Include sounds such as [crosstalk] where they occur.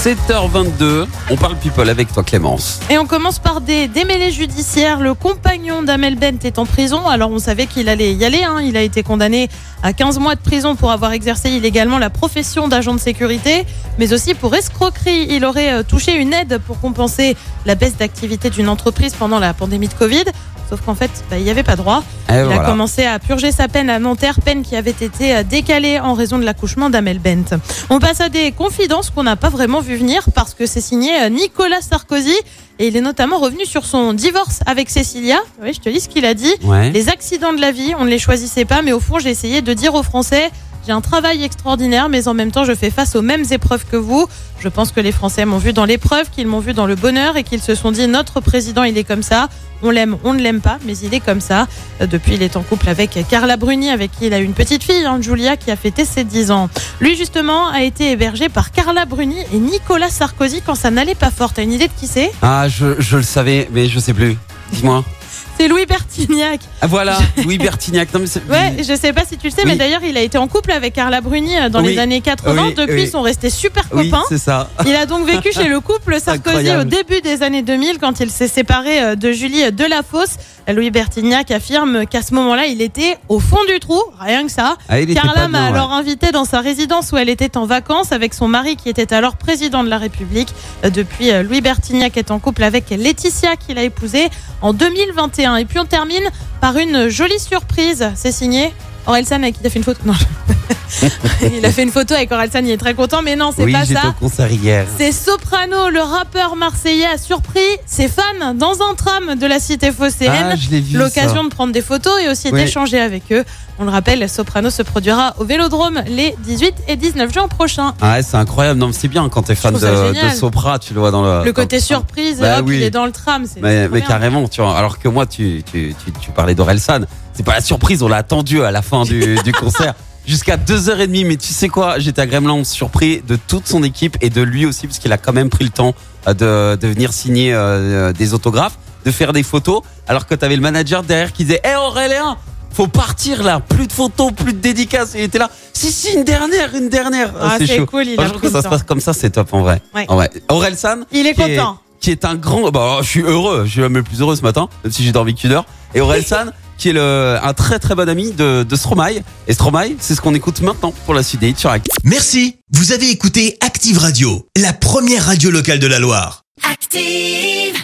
7h22, on parle people avec toi Clémence. Et on commence par des démêlés judiciaires. Le compagnon d'Amel Bent est en prison. Alors on savait qu'il allait y aller. hein. Il a été condamné à 15 mois de prison pour avoir exercé illégalement la profession d'agent de sécurité, mais aussi pour escroquerie. Il aurait euh, touché une aide pour compenser la baisse d'activité d'une entreprise pendant la pandémie de Covid. Sauf qu'en fait, bah, il n'y avait pas droit. Et Il a commencé à purger sa peine à Nanterre, peine qui avait été euh, décalée en raison de l'accouchement d'Amel Bent. On passe à des confidences qu'on n'a pas vraiment vu venir parce que c'est signé euh, Nicolas Sarkozy et il est notamment revenu sur son divorce avec Cécilia. Oui, je te lis ce qu'il a dit. Ouais. Les accidents de la vie, on ne les choisissait pas, mais au fond, j'ai essayé de dire aux Français. J'ai un travail extraordinaire, mais en même temps, je fais face aux mêmes épreuves que vous. Je pense que les Français m'ont vu dans l'épreuve, qu'ils m'ont vu dans le bonheur et qu'ils se sont dit notre président, il est comme ça. On l'aime, on ne l'aime pas, mais il est comme ça. Euh, Depuis, il est en couple avec Carla Bruni, avec qui il a une petite fille, hein, Julia, qui a fêté ses 10 ans. Lui, justement, a été hébergé par Carla Bruni et Nicolas Sarkozy quand ça n'allait pas fort. T'as une idée de qui c'est? Ah, je, je le savais, mais je sais plus. Dis-moi. C'est Louis Bertignac. Ah voilà, [laughs] Louis Bertignac. Non, mais Ouais, je sais pas si tu le sais, mais d'ailleurs, il a été en couple avec Carla Bruni euh, dans Oui. les années 80. Oui, Depuis, ils sont restés super copains. c'est ça. Il a donc vécu chez le couple [laughs] Sarkozy Incroyable. au début des années 2000 quand il s'est séparé euh, de Julie Delafosse. Louis Bertignac affirme qu'à ce moment-là, il était au fond du trou, rien que ça. Ah, Carla m'a ouais. alors invité dans sa résidence où elle était en vacances avec son mari qui était alors président de la République. Euh, Depuis, Louis Bertignac est en couple avec Laetitia qu'il a épousée en 2021. Et puis on termine par une jolie surprise. C'est signé Orelsan avec qui il a fait une photo. Non, [laughs] il a fait une photo avec Orelsan, il est très content, mais non, c'est Oui, pas ça. au concert hier. C'est Soprano, le rappeur marseillais, a surpris ses fans dans un tram de la cité phocéenne. Ah, je l'ai vu. L'occasion de prendre des photos et aussi Oui. d'échanger avec eux. On le rappelle, Soprano se produira au Vélodrome les 18 et 19 juin prochains. Ah, ouais, c'est incroyable. Non, c'est bien quand t'es fan de, de Sopra, tu le vois dans le. Le côté surprise, Bah hop, oui. il est dans le tram. Mais, mais carrément, tu vois. Alors que moi, tu, tu, tu, tu parlais d'Orelsan. C'est pas la surprise, on l'a attendu à la fin du, du concert. [laughs] Jusqu'à 2h30, mais tu sais quoi, j'étais à Gremlin surpris de toute son équipe et de lui aussi, parce qu'il a quand même pris le temps euh, de, de venir signer euh, des autographes, de faire des photos, alors que t'avais le manager derrière qui disait Hé Aurélien, faut partir là, plus de photos, plus de dédicaces. Il était là, si, si, une dernière, une dernière. Ah, c'est chaud. cool, il a Franchement, que ça se passe comme ça, c'est top en vrai. Ouais. En vrai. Orelsan, Il est qui est- content. qui est un grand. Bah, je suis heureux, je suis même le plus heureux ce matin, même si j'ai dormi qu'une heure. Et Orelsan, qui est le, un très très bon ami de, de Stromae. Et Stromae, c'est ce qu'on écoute maintenant pour la suite des sur Active. Merci, vous avez écouté Active Radio, la première radio locale de la Loire. Active.